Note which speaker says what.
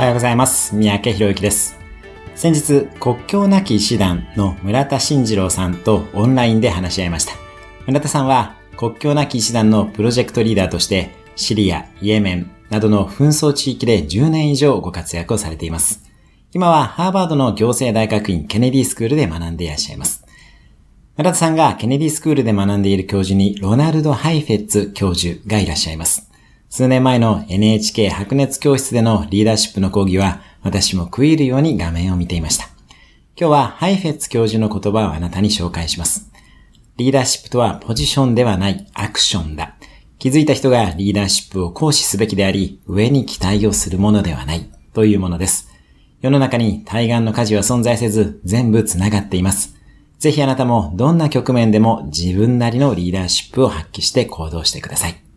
Speaker 1: おはようございます。三宅博之です。先日、国境なき医師団の村田慎次郎さんとオンラインで話し合いました。村田さんは国境なき医師団のプロジェクトリーダーとして、シリア、イエメンなどの紛争地域で10年以上ご活躍をされています。今はハーバードの行政大学院ケネディスクールで学んでいらっしゃいます。村田さんがケネディスクールで学んでいる教授にロナルド・ハイフェッツ教授がいらっしゃいます。数年前の NHK 白熱教室でのリーダーシップの講義は私も食い入るように画面を見ていました。今日はハイフェッツ教授の言葉をあなたに紹介します。リーダーシップとはポジションではないアクションだ。気づいた人がリーダーシップを行使すべきであり、上に期待をするものではないというものです。世の中に対岸の火事は存在せず、全部繋がっています。ぜひあなたもどんな局面でも自分なりのリーダーシップを発揮して行動してください。